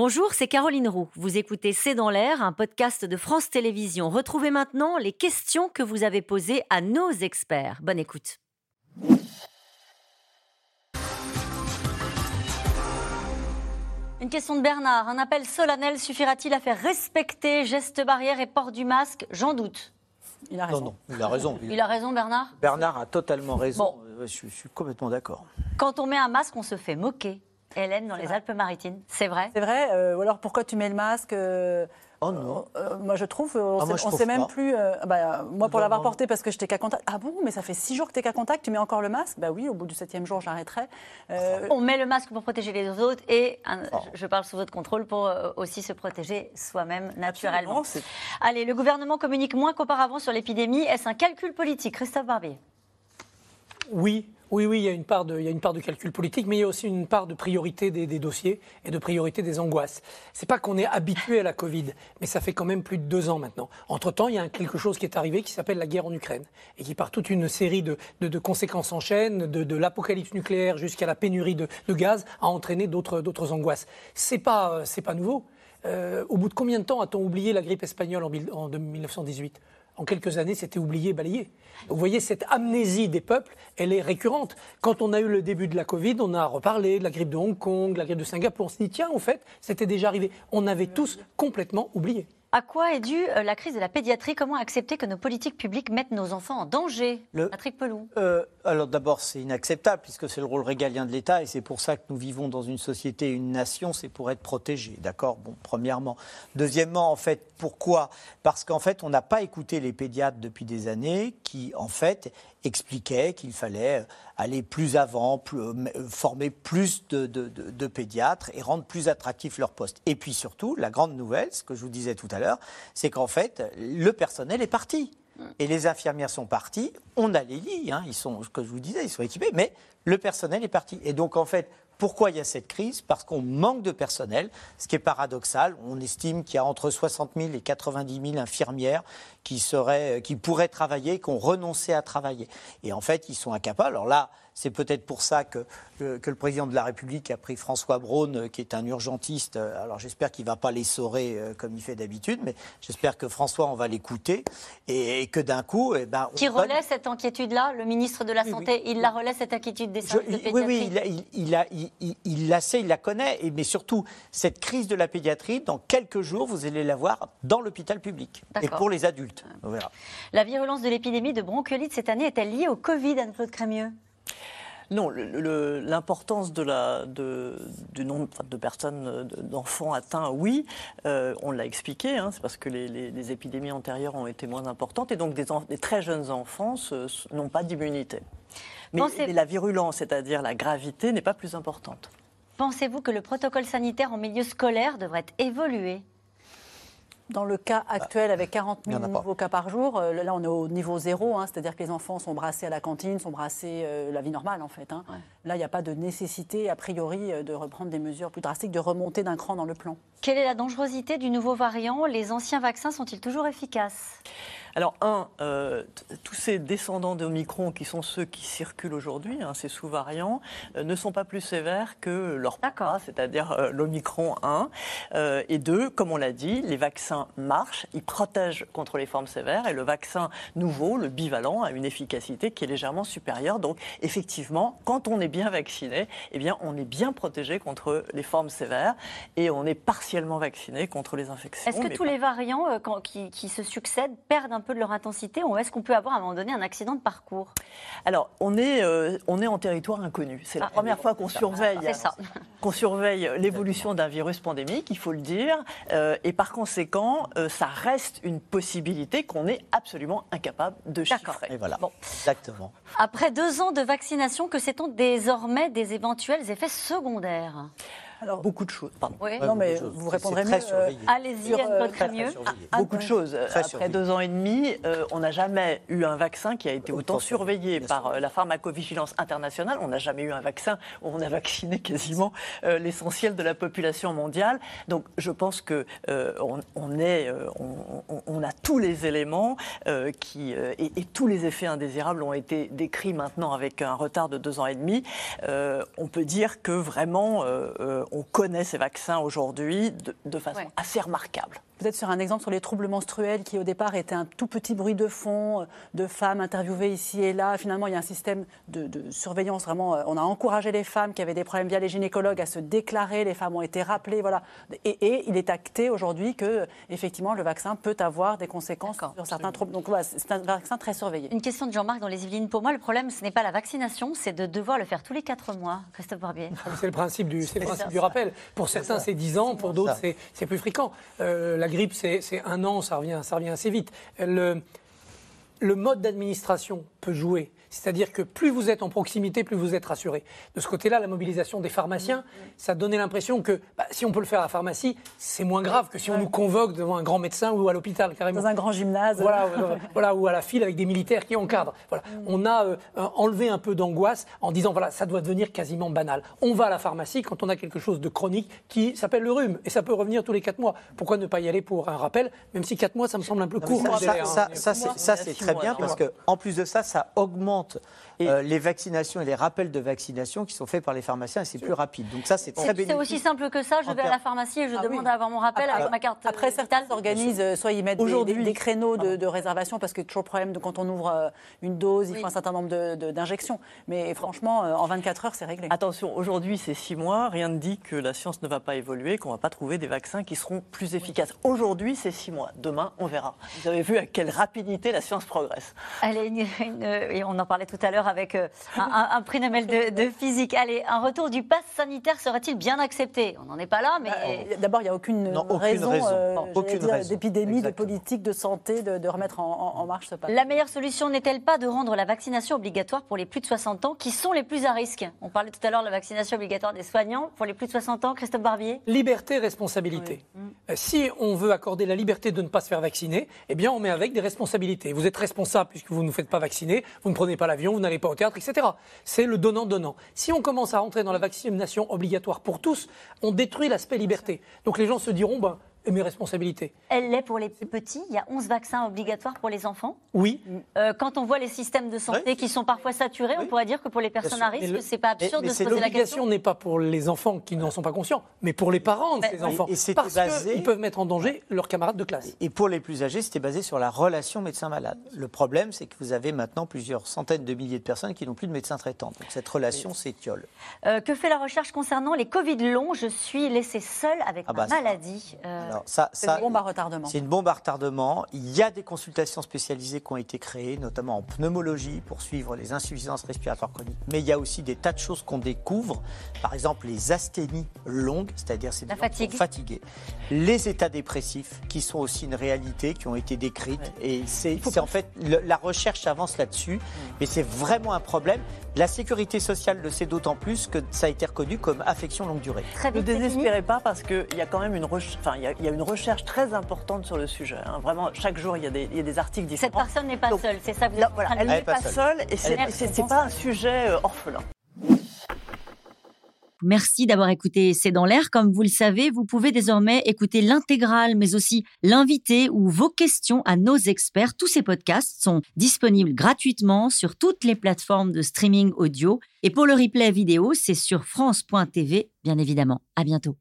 Bonjour, c'est Caroline Roux. Vous écoutez C'est dans l'air, un podcast de France Télévisions. Retrouvez maintenant les questions que vous avez posées à nos experts. Bonne écoute. Une question de Bernard. Un appel solennel suffira-t-il à faire respecter gestes barrières et port du masque? J'en doute. Il a raison. Non, non, il a raison. Il a raison, Bernard? Bernard a totalement raison. Bon. Euh, Je, je suis complètement d'accord. Quand on met un masque, on se fait moquer. Hélène, dans les Alpes-Maritimes, c'est vrai? C'est vrai, euh, ou alors pourquoi tu mets le masque euh, Oh non. euh, Moi je trouve, on Ah, sait, moi, je on trouve sait même pas. plus. euh, bah, moi pour l'avoir porté parce que j'étais qu'à contact. Ah bon, mais ça fait six jours que t'es qu'à contact, tu mets encore le masque? Bah oui, au bout du septième jour j'arrêterai. Euh, On met le masque pour protéger les autres et un- Oh. je, parle sous votre contrôle pour aussi se protéger soi-même naturellement. Allez, le gouvernement communique moins qu'auparavant sur l'épidémie. Est-ce un calcul politique? Christophe Barbier Oui, oui, oui, il y a une part de, calcul politique, mais il y a aussi une part de priorité des, dossiers et de priorité des angoisses. C'est pas qu'on est habitué à la Covid, mais ça fait quand même plus de deux ans maintenant. Entre temps, il y a quelque chose qui est arrivé qui s'appelle la guerre en Ukraine et qui, par toute une série de, conséquences en chaîne, de, l'apocalypse nucléaire jusqu'à la pénurie de, gaz, a entraîné d'autres, angoisses. C'est pas, euh, pas nouveau. Euh, au bout de combien de temps a-t-on oublié la grippe espagnole en, en 1918 en quelques années, c'était oublié, balayé. Vous voyez, cette amnésie des peuples, elle est récurrente. Quand on a eu le début de la Covid, on a reparlé de la grippe de Hong Kong, de la grippe de Singapour. On s'est dit, tiens, en fait, c'était déjà arrivé. On avait tous complètement oublié. À quoi est due euh, la crise de la pédiatrie? Comment accepter que nos politiques publiques mettent nos enfants en danger? Le- Patrick Pelou. Euh, alors d'abord, c'est inacceptable puisque c'est le rôle régalien de l'État et c'est pour ça que nous vivons dans une société, une nation, c'est pour être protégé, d'accord? Bon, premièrement. Deuxièmement, en fait, pourquoi? Parce qu'en fait, on n'a pas écouté les pédiatres depuis des années qui, en fait, expliquaient qu'il fallait aller plus avant, plus- euh, former plus de- de pédiatres et rendre plus attractif leur poste. Et puis surtout, la grande nouvelle, ce que je vous disais tout à l'heure, c'est qu'en fait, le personnel est parti. Et les infirmières sont parties. On a les lits, hein, ils sont, ce que je vous disais, ils sont équipés, mais le personnel est parti. Et donc, en fait, pourquoi il y a cette crise? Parce qu'on manque de personnel, ce qui est paradoxal. On estime qu'il y a entre 60 000 et 90 000 infirmières qui, seraient, qui pourraient travailler, qui ont renoncé à travailler. Et en fait, ils sont incapables. Alors là, c'est peut-être pour ça que, euh, que le président de la République a pris François Braun, euh, qui est un urgentiste. Euh, Alors j'espère qu'il ne va pas les saurer euh, comme il fait d'habitude, mais j'espère que François, on va l'écouter et, et que d'un coup, eh ben, on Qui relaie cette inquiétude-là Le ministre de la Oui, Santé, il la relaie cette inquiétude des Je- services de oui, oui, il, a- il, la sait, il la connaît, et, mais surtout, cette crise de la pédiatrie, dans quelques jours, vous allez la voir dans l'hôpital public. Et pour les adultes. On verra. La virulence de l'épidémie de bronchiolite cette année est-elle liée au Covid, Anne-Claude Crémieux? Non, l'importance de la, de, du nombre de personnes, euh, de- d'enfants atteints, oui, euh, on l'a expliqué, hein, c'est parce que les, les- les épidémies antérieures ont été moins importantes et donc des, très jeunes enfants n'ont pas d'immunité. Mais, Pensez- mais la virulence, c'est-à-dire la gravité, n'est pas plus importante. Pensez-vous que le protocole sanitaire en milieu scolaire devrait évoluer? Dans le cas actuel, avec 40 Il y 000 en a pas. nouveaux cas par jour, euh, là on est au niveau zéro, hein, c'est-à-dire que les enfants sont brassés à la cantine, sont brassés euh, la vie normale en fait. hein. Là, il n'y a pas de nécessité, a priori, euh, de reprendre des mesures plus drastiques, de remonter d'un cran dans le plan. Quelle est la dangerosité du nouveau variant? Les anciens vaccins sont-ils toujours efficaces? Alors, un, euh, tous ces descendants d'Omicron, qui sont ceux qui circulent aujourd'hui, hein, ces sous-variants, euh, ne sont pas plus sévères que leur papa, c'est-à-dire euh, l'Omicron 1. Euh, et deux, comme on l'a dit, les vaccins marchent, ils protègent contre les formes sévères, et le vaccin nouveau, le bivalent, a une efficacité qui est légèrement supérieure. Donc, effectivement, quand on est bien vacciné, eh bien, on est bien protégé contre les formes sévères, et on est partiellement vacciné contre les infections. Est-ce que tous pas- les variants quand- qui, qui se succèdent perdent un peu de leur intensité ou est-ce qu'on peut avoir à un moment donné un accident de parcours? Alors, on est, euh, on est en territoire inconnu. C'est la Ah, première fois qu'on surveille, qu'on surveille l'évolution d'un virus pandémique, il faut le dire. Euh, et par conséquent, euh, ça reste une possibilité qu'on est absolument incapable de chiffrer. Et voilà. Bon. Exactement. Après deux ans de vaccination, que sait-on désormais des éventuels effets secondaires? Alors, Beaucoup de choses. Pardon. Oui. Non, mais vous répondrez mieux, euh. Allez-y, Sur, euh, Anne-Claude Très, très Crémieux. surveillé. Beaucoup de choses. Très Après surveillé. deux ans et demi, euh, on n'a jamais eu un vaccin qui a été autant Autant surveillé par sûr. euh, la pharmacovigilance internationale. On n'a jamais eu un vaccin où on a vacciné quasiment euh, l'essentiel de la population mondiale. Donc je pense que euh, on, on est, euh, on, on- on a tous les éléments euh, qui euh, et, et tous les effets indésirables ont été décrits maintenant avec un retard de deux ans et demi. Euh, on peut dire que vraiment euh, euh, on connaît ces vaccins aujourd'hui de, façon assez remarquable. Peut-être sur un exemple sur les troubles menstruels qui au départ étaient un tout petit bruit de fond euh, de femmes interviewées ici et là. Finalement, il y a un système de, surveillance vraiment. Euh, on a encouragé les femmes qui avaient des problèmes via les gynécologues à se déclarer. Les femmes ont été rappelées, voilà. Et, il est acté aujourd'hui que effectivement le vaccin peut avoir des conséquences sur certains troubles. Donc voilà, c'est un vaccin très surveillé. Une question de Jean-Marc dans les Yvelines. Pour moi, le problème, ce n'est pas la vaccination, c'est de devoir le faire tous les quatre mois. Christophe Barbier. Ah, c'est le principe du, le principe du rappel. Pour certains, c'est 10 ans. Pour d'autres, c'est plus fréquent. Euh, la grippe, c'est un an, ça revient, ça revient assez vite. Le, le mode d'administration peut jouer. C'est-à-dire que plus vous êtes en proximité, plus vous êtes rassuré. De ce côté-là, la mobilisation des pharmaciens, ça donnait l'impression que si on peut le faire à la pharmacie, c'est moins grave que si on nous convoque devant un grand médecin ou à l'hôpital carrément. Dans un grand gymnase. Voilà, voilà ou à la file avec des militaires qui encadrent. Voilà. Mm. On a euh, enlevé un peu d'angoisse en disant voilà, ça doit devenir quasiment banal. On va à la pharmacie quand on a quelque chose de chronique qui s'appelle le rhume et ça peut revenir tous les 4 mois. Pourquoi ne pas y aller pour un rappel, même si 4 mois, ça me semble un peu court. Ça, ça, ça c'est très bien parce qu'en plus de ça, ça augmente euh, les vaccinations et les rappels de vaccination qui sont faits par les pharmaciens et c'est plus rapide. Donc ça, c'est très bénéfique. C'est aussi simple que ça. Je vais à la pharmacie et je ah demande à avoir mon rappel avec ma carte. Après, certains s'organisent, euh, soit ils mettent des, des, créneaux de, réservation parce que toujours le problème de quand on ouvre euh, une dose, il faut un certain nombre d'injections. Mais franchement, en 24 heures, c'est réglé. Attention, aujourd'hui, c'est 6 mois. Rien ne dit que la science ne va pas évoluer, qu'on ne va pas trouver des vaccins qui seront plus efficaces. Aujourd'hui, c'est 6 mois. Demain, on verra. Vous avez vu à quelle rapidité la science progresse. Allez, et on en parlait tout à l'heure avec euh, un, prix Nobel de, physique. Allez, un retour du pass sanitaire serait-il bien accepté? On n'en est pas là, mais... Bah, d'abord, il n'y a aucune, raison, euh, d'épidémie, de politique, de santé, de, remettre en, marche ce pass. La meilleure solution n'est-elle pas de rendre la vaccination obligatoire pour les plus de 60 ans qui sont les plus à risque? On parlait tout à l'heure de la vaccination obligatoire des soignants. Pour les plus de 60 ans, Christophe Barbier? Liberté, responsabilité. Euh, si on veut accorder la liberté de ne pas se faire vacciner, eh bien, on met avec des responsabilités. Vous êtes responsable puisque vous ne vous faites pas vacciner, vous ne prenez pas l'avion, vous n'allez pas au théâtre, etc. C'est le donnant-donnant. Si on commence à rentrer dans la vaccination obligatoire pour tous, on détruit l'aspect liberté. Donc les gens se diront, ben, mes responsabilités. Elle l'est pour les petits. Il y a 11 vaccins obligatoires pour les enfants. Oui. Euh, quand on voit les systèmes de santé qui sont parfois saturés, on pourrait dire que pour les personnes à risque, c'est pas absurde de se poser la question. L'obligation n'est pas pour les enfants qui n'en sont pas conscients, mais pour les parents de ces enfants. Et parce qu'ils peuvent mettre en danger leurs camarades de classe. Et pour les plus âgés, c'était basé sur la relation médecin-malade. Le problème, c'est que vous avez maintenant plusieurs centaines de milliers de personnes qui n'ont plus de médecin traitant. Donc cette relation s'étiole. Euh, que fait la recherche concernant les Covid longs? Je suis laissée seule avec ah ma bah maladie. Euh, ça, ça, bombe à retardement. C'est une bombe à retardement. Il y a des consultations spécialisées qui ont été créées, notamment en pneumologie, pour suivre les insuffisances respiratoires chroniques. Mais il y a aussi des tas de choses qu'on découvre. Par exemple, les asthénies longues, c'est-à-dire c'est des fatigue. fatigués. Les états dépressifs, qui sont aussi une réalité, qui ont été décrites. Et c'est en fait, la recherche avance là-dessus. Mais c'est vraiment un problème. La sécurité sociale le sait d'autant plus que ça a été reconnu comme affection longue durée. ne désespérez pas parce qu'il y a quand même une, enfin, il y a, une recherche très importante sur le sujet. Hein. Vraiment, chaque jour, il y, a des, il y, a des, articles différents. Cette personne n'est pas seule, c'est ça vous voilà, Elle n'est pas, seule et ce n'est pas un sujet euh, orphelin. Merci d'avoir écouté C'est dans l'air. Comme vous le savez, vous pouvez désormais écouter l'intégrale, mais aussi l'invité ou vos questions à nos experts. Tous ces podcasts sont disponibles gratuitement sur toutes les plateformes de streaming audio. Et pour le replay vidéo, c'est sur France.tv, bien évidemment. À bientôt.